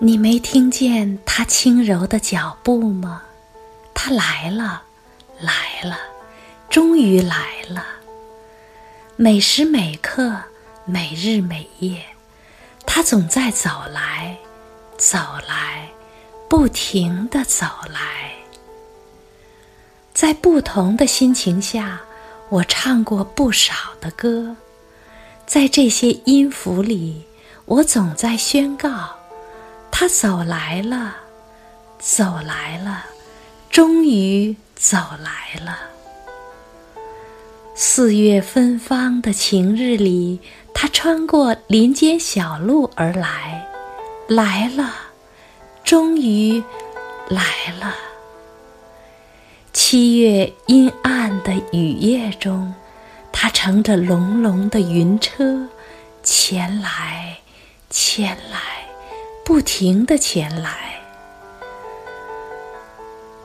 你没听见他轻柔的脚步吗？他来了，来了，终于来了。每时每刻，每日每夜，他总在走来，走来，不停的走来。在不同的心情下，我唱过不少的歌，在这些音符里，我总在宣告。他走来了，走来了，终于走来了。四月芬芳的晴日里，他穿过林间小路而来，来了，终于来了。七月阴暗的雨夜中，他乘着隆隆的云车，前来，前来。不停的前来，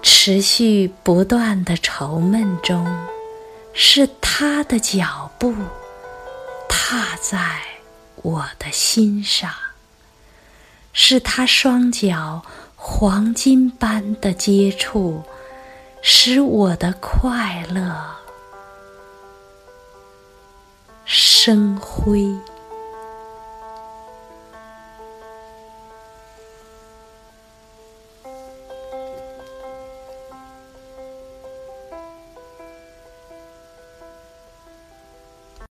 持续不断的愁闷中，是他的脚步踏在我的心上，是他双脚黄金般的接触，使我的快乐生辉。